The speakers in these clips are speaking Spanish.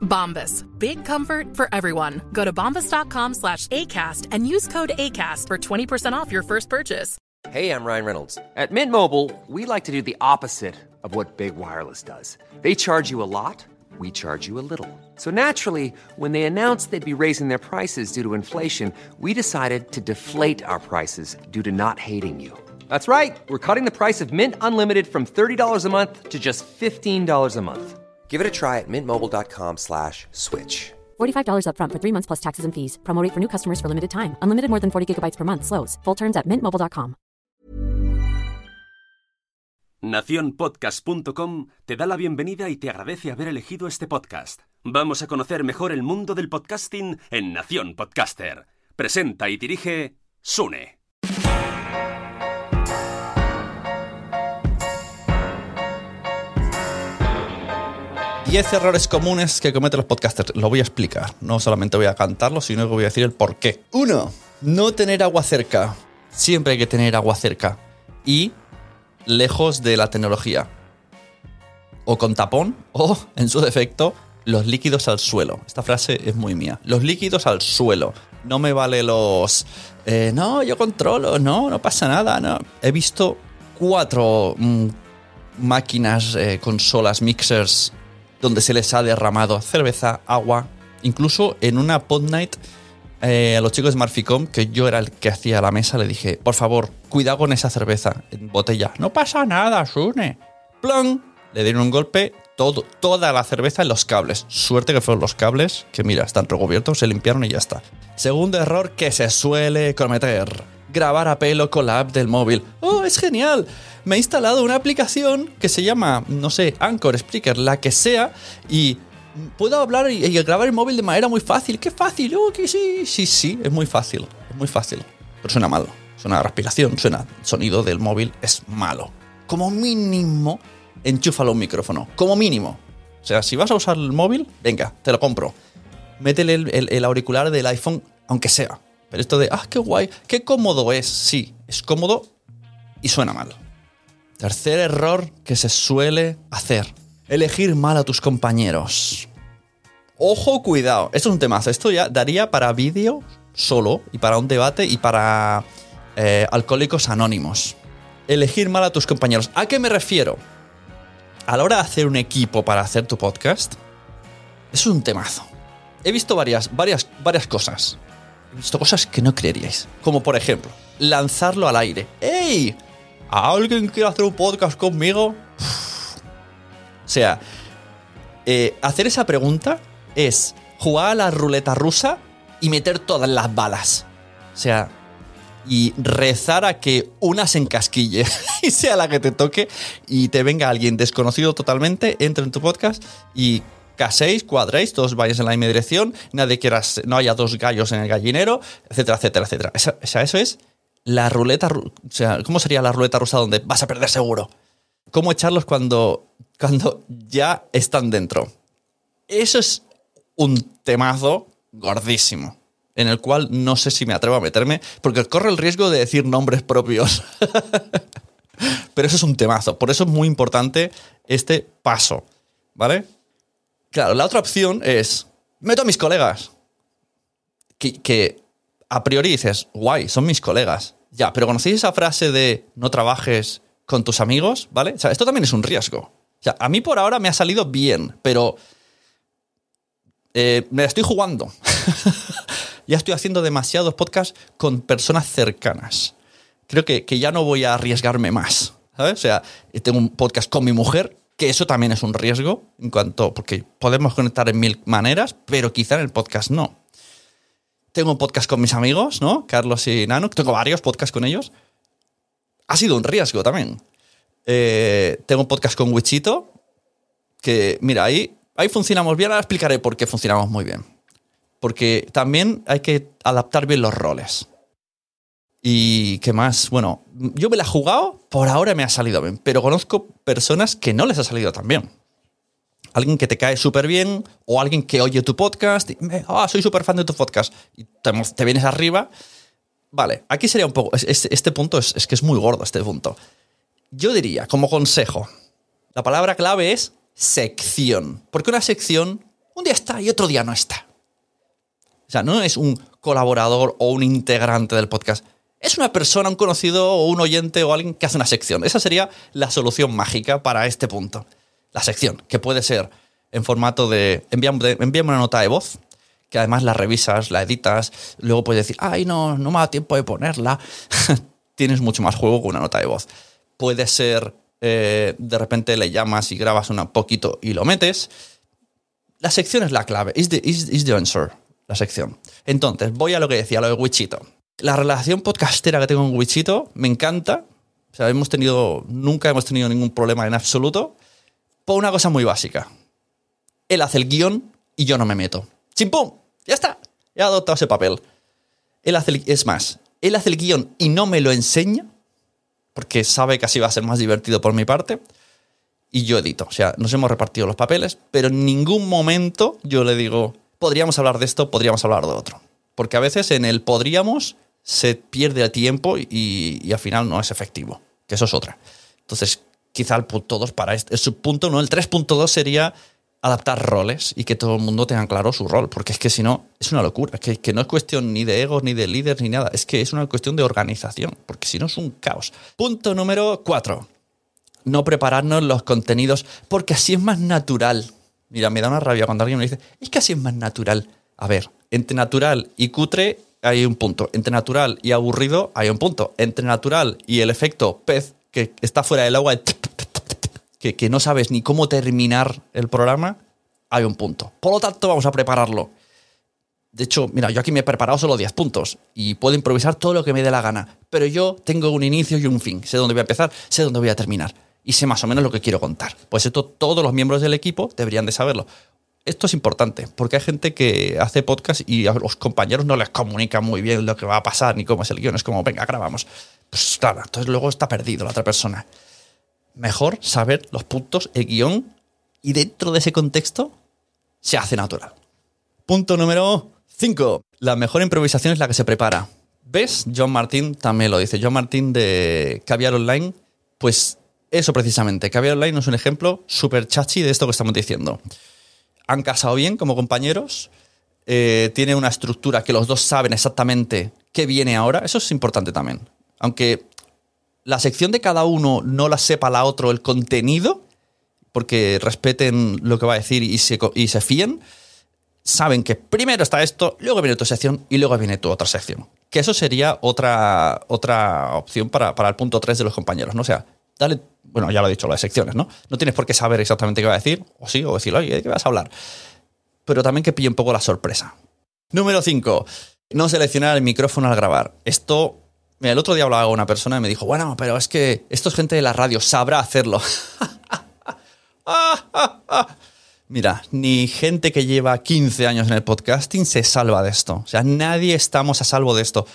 Bombas. Big comfort for everyone. Go to bombas.com slash ACAST and use code ACAST for 20% off your first purchase. Hey, I'm Ryan Reynolds. At Mint Mobile, we like to do the opposite of what Big Wireless does. They charge you a lot, we charge you a little. So naturally, when they announced they'd be raising their prices due to inflation, we decided to deflate our prices due to not hating you. That's right. We're cutting the price of Mint Unlimited from $30 a month to just $15 a month. Give it a try at mintmobile.com slash switch. $45 upfront for three months plus taxes and fees. Promo rate for new customers for limited time. Unlimited more than 40 gigabytes per month. Slows. Full terms at mintmobile.com. Naciónpodcast.com te da la bienvenida y te agradece haber elegido este podcast. Vamos a conocer mejor el mundo del podcasting en Nación Podcaster. Presenta y dirige Sune. Diez errores comunes que cometen los podcasters. Lo voy a explicar. No solamente voy a cantarlo, sino que voy a decir el por qué. Uno, no tener agua cerca. Siempre hay que tener agua cerca. Y lejos de la tecnología. O con tapón, o, en su defecto, los líquidos al suelo. Esta frase es muy mía. Los líquidos al suelo. No me vale los... eh, no, yo controlo. No, no pasa nada. No. He visto cuatro mm, máquinas, eh, consolas, mixers, donde se les ha derramado cerveza, agua. Incluso en una pod night eh, a los chicos de Marficom, que yo era el que hacía la mesa, le dije, por favor, cuidado con esa cerveza en botella. No pasa nada, Sune. ¡Plon! Le dieron un golpe, todo, toda la cerveza en los cables. Suerte que fueron los cables, que mira, están recubiertos, se limpiaron y ya está. Segundo error que se suele cometer. Grabar a pelo con la app del móvil. ¡Oh, es genial! Me he instalado una aplicación que se llama, no sé, Anchor, Spreaker, la que sea, y puedo hablar y, grabar el móvil de manera muy fácil. ¡Qué fácil! ¡Oh, que sí! Sí, sí, es muy fácil. Es muy fácil. Pero suena malo. Suena respiración, suena sonido del móvil, es malo. Como mínimo, enchúfalo un micrófono. Como mínimo. O sea, si vas a usar el móvil, venga, te lo compro. Métele el, el- el auricular del iPhone, aunque sea. Pero esto de, ah, qué guay, qué cómodo es. Sí, es cómodo y suena mal. Tercer error que se suele hacer. Elegir mal a tus compañeros. Ojo, cuidado. Esto es un temazo. Esto ya daría para vídeo solo y para un debate y para eh, alcohólicos anónimos. Elegir mal a tus compañeros. ¿A qué me refiero? A la hora de hacer un equipo para hacer tu podcast, es un temazo. He visto varias, varias, varias cosas. He visto cosas que no creeríais. Como por ejemplo, lanzarlo al aire. ¡Ey! ¿Alguien quiere hacer un podcast conmigo? O sea, eh, hacer esa pregunta es jugar a la ruleta rusa y meter todas las balas. O sea, y rezar a que una se encasquille y sea la que te toque y te venga alguien desconocido totalmente, entre en tu podcast y caséis, cuadréis, todos vayáis en la misma dirección, nadie quiera, no haya dos gallos en el gallinero, etcétera, etcétera, etcétera. Esa- o sea, eso es la ruleta, ru- o sea, ¿cómo sería la ruleta rusa donde vas a perder seguro? ¿Cómo echarlos cuando, cuando ya están dentro? Eso es un temazo gordísimo, en el cual no sé si me atrevo a meterme, porque corre el riesgo de decir nombres propios. Pero eso es un temazo, por eso es muy importante este paso, ¿vale? Claro, la otra opción es, meto a mis colegas, que, a priori dices, guay, son mis colegas. Ya, pero ¿conocéis esa frase de no trabajes con tus amigos? ¿Vale? O sea, esto también es un riesgo. O sea, a mí por ahora me ha salido bien, pero eh, me estoy jugando. ya estoy haciendo demasiados podcasts con personas cercanas. creo que, que ya no voy a arriesgarme más. ¿sabes? O sea, tengo un podcast con mi mujer, que eso también es un riesgo, en cuanto, porque podemos conectar en mil maneras, pero quizá en el podcast no. Tengo un podcast con mis amigos, ¿no? Carlos y Nano, tengo varios podcasts con ellos. Ha sido un riesgo también. Eh, tengo un podcast con Wichito, que, mira, ahí, ahí funcionamos bien. Ahora explicaré por qué funcionamos muy bien. Porque también hay que adaptar bien los roles. Y qué más, bueno, yo me la he jugado, por ahora me ha salido bien, pero conozco personas que no les ha salido tan bien. Alguien que te cae súper bien o alguien que oye tu podcast y ah, soy súper fan de tu podcast y te, vienes arriba. Vale, aquí sería un poco, este, este punto es, es que es muy gordo este punto. Yo diría, como consejo, la palabra clave es sección. Porque una sección un día está y otro día no está. O sea, no es un colaborador o un integrante del podcast. Es una persona, un conocido o un oyente o alguien que hace una sección. Esa sería la solución mágica para este punto. La sección, que puede ser en formato de envíame una nota de voz, que además la revisas, la editas, luego puedes decir, ay, no, no me da tiempo de ponerla. Tienes mucho más juego con una nota de voz puede ser eh, de repente le llamas y grabas un poquito y lo metes. La sección es la clave, is the, is, the answer, la sección. Entonces, voy a lo que decía, lo de Wichito. La relación podcastera que tengo con Wichito me encanta. O sea, hemos tenido, nunca hemos tenido ningún problema en absoluto. Por una cosa muy básica. Él hace el guion y yo no me meto. ¡Chimpum! Ya está. He adoptado ese papel. Él hace es más, él hace el guion y no me lo enseña porque sabe que así va a ser más divertido por mi parte. Y yo edito. O sea, nos hemos repartido los papeles, pero en ningún momento yo le digo, podríamos hablar de esto, podríamos hablar de otro. Porque a veces en el podríamos se pierde el tiempo y, al final no es efectivo, que eso es otra. Entonces, quizá el punto 2 para este, su punto, ¿no? El 3.2 sería adaptar roles y que todo el mundo tenga claro su rol, porque es que si no, es una locura, que, que no es cuestión ni de egos, ni de líderes, ni nada, es que es una cuestión de organización, porque si no es un caos. Punto número cuatro, no prepararnos los contenidos, porque así es más natural. Mira, me da una rabia cuando alguien me dice, es que así es más natural. A ver, entre natural y cutre hay un punto, entre natural y aburrido hay un punto, entre natural y el efecto pez que está fuera del agua, que, no sabes ni cómo terminar el programa, hay un punto. Por lo tanto, vamos a prepararlo. De hecho, mira, yo aquí me he preparado solo 10 puntos y puedo improvisar todo lo que me dé la gana. Pero yo tengo un inicio y un fin. Sé dónde voy a empezar, sé dónde voy a terminar. Y sé más o menos lo que quiero contar. Pues esto todos los miembros del equipo deberían de saberlo. Esto es importante, porque hay gente que hace podcast y a los compañeros no les comunica muy bien lo que va a pasar ni cómo es el guion. Es como, venga, grabamos. Pues claro, entonces luego está perdido la otra persona mejor saber los puntos, el guion, y dentro de ese contexto se hace natural. Punto número 5. La mejor improvisación es la que se prepara. ¿Ves? John Martin también lo dice. John Martin de Caviar Online, pues eso precisamente. Caviar Online es un ejemplo súper chachi de esto que estamos diciendo. Han casado bien como compañeros, eh, tiene una estructura que los dos saben exactamente qué viene ahora. Eso es importante también. Aunque la sección de cada uno no la sepa la otro el contenido, porque respeten lo que va a decir y se, y fíen, saben que primero está esto, luego viene tu sección y luego viene tu otra sección. Que eso sería otra, otra opción para, el punto 3 de los compañeros, ¿no? Sea, dale, bueno, ya lo he dicho, las secciones, ¿no? No tienes por qué saber exactamente qué va a decir, o sí, o decir, oye, ¿de qué vas a hablar? Pero también que pille un poco la sorpresa. Número 5. No seleccionar el micrófono al grabar. Esto Mira, el otro día hablaba con una persona y me dijo, bueno, pero es que esto es gente de la radio, sabrá hacerlo. Mira, ni gente que lleva 15 años en el podcasting se salva de esto. O sea, nadie estamos a salvo de esto.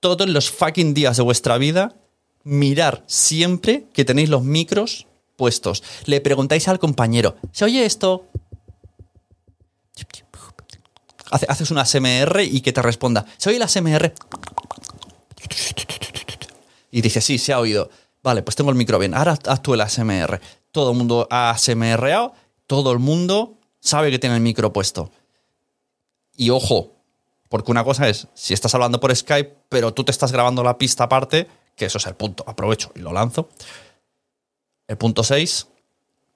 Todos los fucking días de vuestra vida, mirar siempre que tenéis los micros puestos. Le preguntáis al compañero, ¿se oye esto? Haces una SMR y que te responda, ¿se oye la SMR? Y dice, sí, se ha oído. Vale, pues tengo el micro bien. Ahora haz tú el ASMR. Todo el mundo ha ASMRado, todo el mundo sabe que tiene el micro puesto. Y ojo, porque una cosa es, si estás hablando por Skype, pero tú te estás grabando la pista aparte, que eso es el punto, aprovecho y lo lanzo. El punto 6,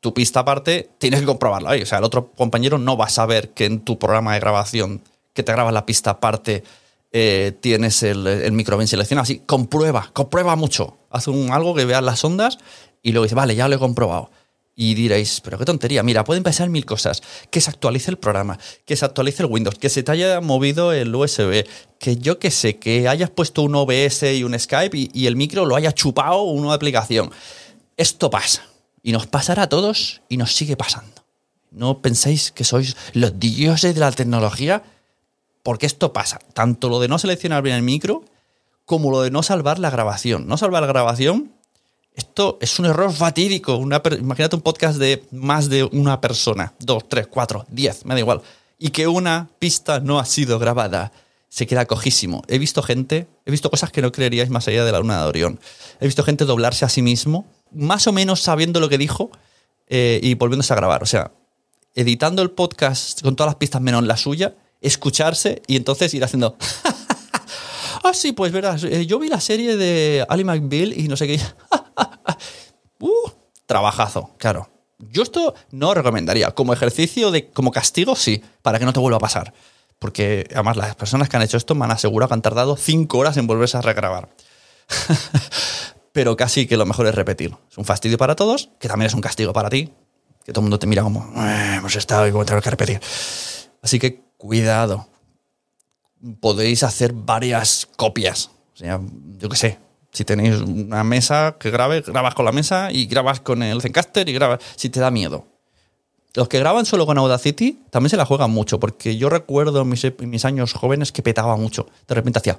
tu pista aparte, tienes que comprobarla. O sea, el otro compañero no va a saber que en tu programa de grabación que te grabas la pista aparte eh, tienes el, el micro bien seleccionado, así, comprueba, comprueba mucho. Haz un, algo que veas las ondas y luego dices, vale, ya lo he comprobado. Y diréis, pero qué tontería, mira, pueden pasar mil cosas. Que se actualice el programa, que se actualice el Windows, que se te haya movido el USB, que yo que sé, que hayas puesto un OBS y un Skype y, y el micro lo haya chupado una aplicación. Esto pasa. Y nos pasará a todos y nos sigue pasando. No penséis que sois los dioses de la tecnología, porque esto pasa. Tanto lo de no seleccionar bien el micro, como lo de no salvar la grabación. No salvar la grabación esto es un error fatídico. Una imagínate un podcast de más de una persona, dos, tres, cuatro, diez, me da igual. Y que una pista no ha sido grabada. Se queda cojísimo. He visto gente, he visto cosas que no creeríais más allá de la luna de Orión. He visto gente doblarse a sí mismo, más o menos sabiendo lo que dijo eh, y volviéndose a grabar. O sea, editando el podcast con todas las pistas menos la suya, escucharse y entonces ir haciendo. ah, sí, pues verás, eh, yo vi la serie de Ali McBeal y no sé qué. Uh, trabajazo, claro. Yo esto no recomendaría. Como ejercicio, de, como castigo, sí, para que no te vuelva a pasar. Porque además las personas que han hecho esto me han asegurado que han tardado cinco horas en volverse a regrabar. Pero casi que lo mejor es repetir. Es un fastidio para todos, que también es un castigo para ti. Que todo el mundo te mira como, "Eh, hemos estado y como tengo que repetir. Así que cuidado. Podéis hacer varias copias. O sea, yo qué sé, si tenéis una mesa que grabe, grabas con la mesa y grabas con el Zencaster y grabas si te da miedo. Los que graban solo con Audacity también se la juegan mucho, porque yo recuerdo en mis, mis años jóvenes que petaba mucho. De repente hacía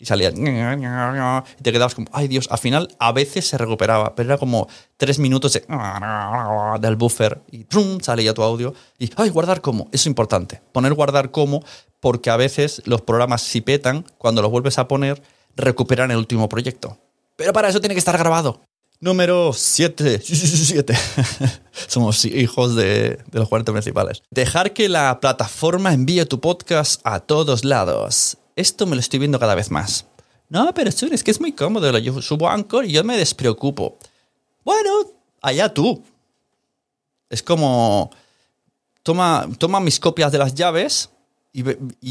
y salía y te quedabas como, ay Dios, al final a veces se recuperaba, pero era como tres minutos de, del buffer y ¡trum! salía tu audio y, ay, guardar como, eso es importante, poner guardar como, porque a veces los programas si petan, cuando los vuelves a poner, recuperan el último proyecto. Pero para eso tiene que estar grabado. Número 7. Somos hijos de, los 40 principales. Dejar que la plataforma envíe tu podcast a todos lados. Esto me lo estoy viendo cada vez más. No, pero es que es muy cómodo. Yo subo Anchor y yo me despreocupo. Bueno, allá tú. Es como. Toma, toma mis copias de las llaves y,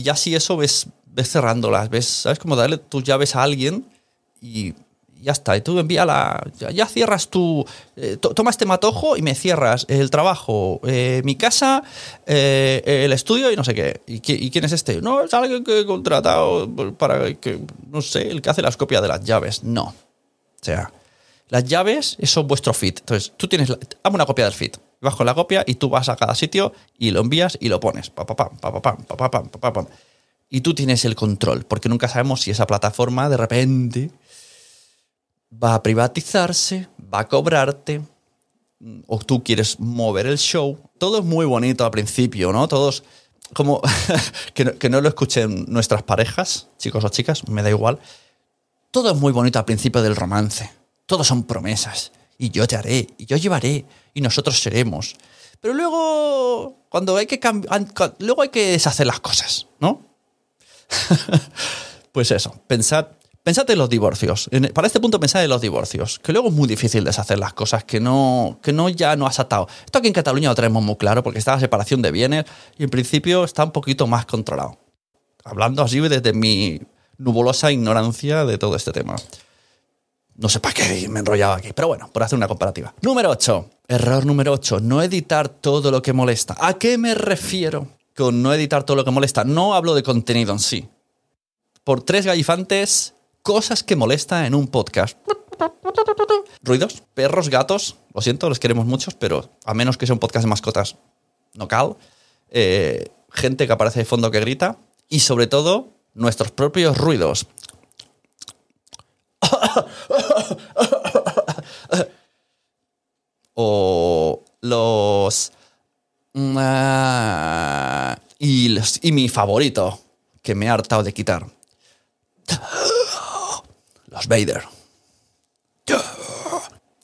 ya si eso ves, ves cerrándolas. Ves, ¿Sabes? Como darle tus llaves a alguien y ya está. Y tú envíala. Ya, ya cierras tu. eh, to- toma este matojo y me cierras el trabajo, eh, mi casa, eh, el estudio y no sé qué. ¿Y, qui- y quién es este? No, es alguien que he contratado para que. No sé, el que hace las copias de las llaves. No. O sea, las llaves son vuestro feed. Entonces, tú tienes. La, hazme una copia del feed. Con la copia y tú vas a cada sitio y lo envías y lo pones. Pa, pa, pa, pa, pa. Y tú tienes el control, porque nunca sabemos si esa plataforma de repente va a privatizarse, va a cobrarte, o tú quieres mover el show. Todo es muy bonito al principio, ¿no? Todos, como que, no, que no lo escuchen nuestras parejas, chicos o chicas, me da igual. Todo es muy bonito al principio del romance. Todos son promesas. Y yo te haré, y yo llevaré, y nosotros seremos. Pero luego, cuando hay que cambiar, luego hay que deshacer las cosas, ¿no? pues eso, pensad, pensad en los divorcios. En- para este punto pensad en los divorcios, que luego es muy difícil deshacer las cosas que no, que no ya no has atado. Esto aquí en Cataluña lo tenemos muy claro porque está la separación de bienes y en principio está un poquito más controlado. Hablando así desde mi nubulosa ignorancia de todo este tema. No sé para qué me he enrollado aquí, pero bueno, por hacer una comparativa. Número 8. Error número 8. No editar todo lo que molesta. ¿A qué me refiero con no editar todo lo que molesta? No hablo de contenido en sí. Por tres gallifantes, cosas que molestan en un podcast. Ruidos, perros, gatos. Lo siento, los queremos muchos, pero a menos que sea un podcast de mascotas, no cal. Eh, gente que aparece de fondo que grita. Y sobre todo, nuestros propios ruidos. o los, mm, ah, y los- y mi favorito que me he hartado de quitar. Los Vader.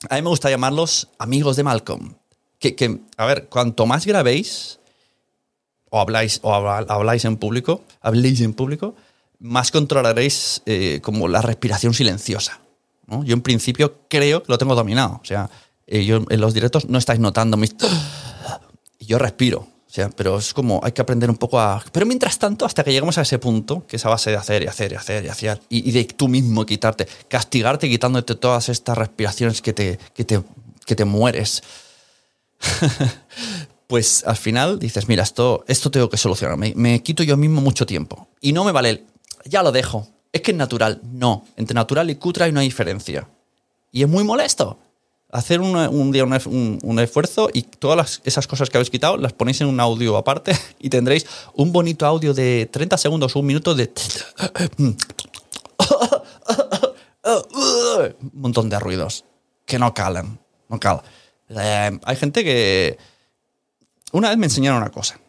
A mí me gusta llamarlos amigos de Malcolm. Que, que, a ver cuanto más grabéis o habláis o habláis en público habléis en público más controlaréis eh, como la respiración silenciosa. Yo en principio creo que lo tengo dominado. O sea, eh, yo en los directos no estáis notando yo respiro. O sea, pero es como hay que aprender un poco a... Pero mientras tanto, hasta que llegamos a ese punto, que es a base de hacer y hacer y hacer y hacer, y, de tú mismo quitarte, castigarte quitándote todas estas respiraciones que te, que te, que te mueres, pues al final dices, mira, esto, esto tengo que solucionar, me, me quito yo mismo mucho tiempo. Y no me vale, ya lo dejo, es que es natural. No, entre natural y cutre hay una diferencia. Y es muy molesto hacer una- un día un, un- un esfuerzo y todas las- esas cosas que habéis quitado las ponéis en un audio aparte y tendréis un bonito audio de 30 segundos o un minuto de... un montón de ruidos que no calan. No calan. Eh, hay gente que... Una vez me enseñaron una cosa.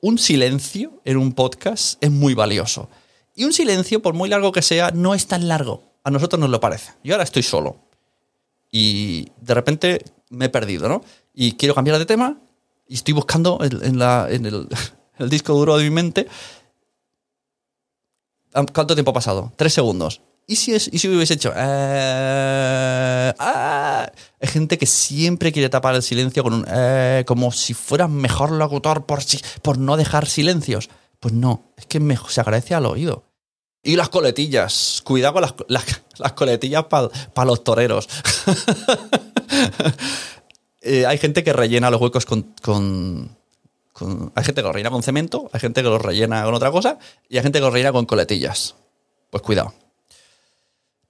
Un silencio en un podcast es muy valioso. Y un silencio, por muy largo que sea, no es tan largo. A nosotros nos lo parece. Yo ahora estoy solo y de repente me he perdido, ¿no? Y quiero cambiar de tema y estoy buscando en, el, disco duro de mi mente. ¿Cuánto tiempo ha pasado? Tres segundos. ¿Y si, es, y si hubiese hecho... eh, ah? Hay gente que siempre quiere tapar el silencio con un... eh, como si fuera mejor locutor por, por no dejar silencios. Pues no, es que se agradece al oído. Y las coletillas. Cuidado con las, las, las coletillas para los toreros. Eh, hay gente que rellena los huecos con, con- con- Hay gente que los rellena con cemento, hay gente que los rellena con otra cosa y hay gente que los rellena con coletillas. Pues cuidado.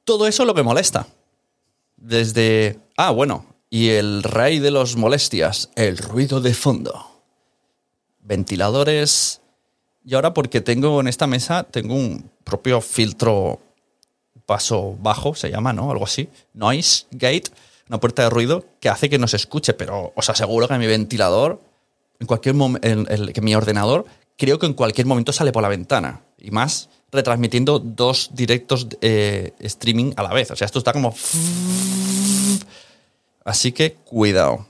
Todo eso es lo que molesta. Desde... Ah, bueno. Y el rey de los molestias, el ruido de fondo. Ventiladores, y ahora porque tengo en esta mesa, tengo un propio filtro paso bajo, se llama, ¿no? Algo así. Noise gate, una puerta de ruido que hace que no se escuche, pero os aseguro que mi ventilador, en cualquier momento, que mi ordenador, creo que en cualquier momento sale por la ventana. Y más retransmitiendo dos directos eh, streaming a la vez. O sea, esto está como... Así que cuidado.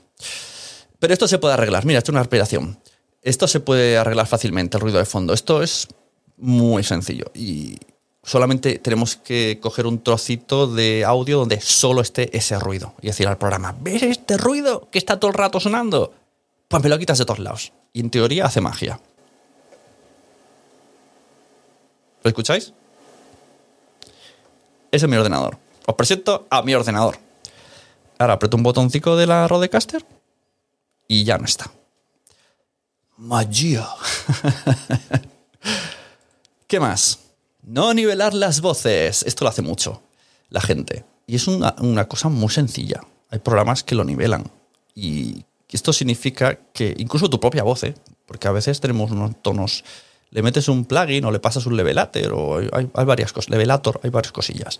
Pero esto se puede arreglar. Mira, esto es una respiración. Esto se puede arreglar fácilmente, el ruido de fondo. Esto es muy sencillo. Y solamente tenemos que coger un trocito de audio donde solo esté ese ruido. Y decir al programa, ¿ves este ruido que está todo el rato sonando? Pues me lo quitas de todos lados. Y en teoría hace magia. ¿Lo escucháis? Ese es mi ordenador. Os presento a mi ordenador. Ahora aprieto un botoncito de la Rodecaster y ya no está. Magia. ¿Qué más? No nivelar las voces. Esto lo hace mucho la gente. Y es una, cosa muy sencilla. Hay programas que lo nivelan. Y esto significa que incluso tu propia voz, ¿eh? porque a veces tenemos unos tonos. Le metes un plugin o le pasas un levelator o hay, hay- hay varias cosas. Levelator, hay varias cosillas.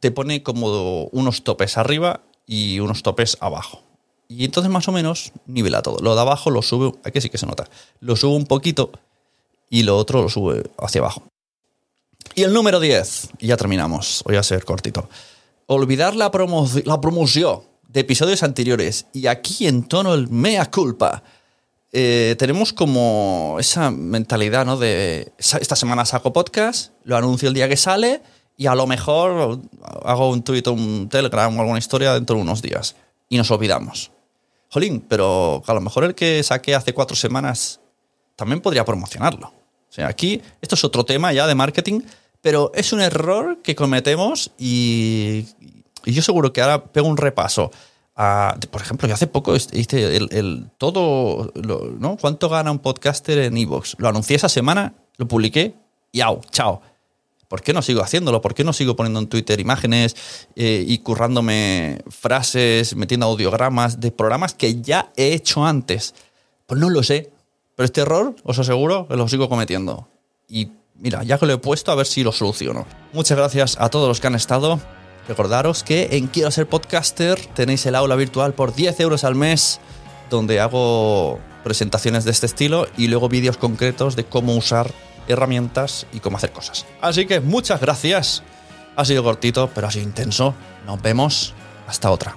Te pone como unos topes arriba y unos topes abajo. Y entonces más o menos nivela todo. Lo de abajo lo sube, aquí sí que se nota. Lo sube un poquito y lo otro lo sube hacia abajo. Y el número 10, y ya terminamos, voy a ser cortito. Olvidar la, promo la promoción de episodios anteriores. Y aquí en tono el mea culpa. Eh, tenemos como esa mentalidad, ¿no? De "Sa- esta semana saco podcast, lo anuncio el día que sale y a lo mejor hago un o un telegram o alguna historia dentro de unos días. Y nos olvidamos. Jolín, pero a lo mejor el que saqué hace cuatro semanas también podría promocionarlo. O sea, aquí esto es otro tema ya de marketing, pero es un error que cometemos y, yo seguro que ahora pego un repaso. a- por ejemplo, yo hace poco hice el, todo, ¿no? ¿Cuánto gana un podcaster en Evox? Lo anuncié esa semana, lo publiqué y au, chao. ¿Por qué no sigo haciéndolo? ¿Por qué no sigo poniendo en Twitter imágenes eh, y currándome frases, metiendo audiogramas de programas que ya he hecho antes? Pues no lo sé. Pero este error, os aseguro, lo sigo cometiendo. Y mira, ya que lo he puesto, a ver si lo soluciono. Muchas gracias a todos los que han estado. Recordaros que en Quiero ser podcaster tenéis el aula virtual por 10 euros al mes, donde hago presentaciones de este estilo y luego vídeos concretos de cómo usar herramientas y cómo hacer cosas. Así que muchas gracias. Ha sido cortito, pero ha sido intenso. Nos vemos. Hasta otra.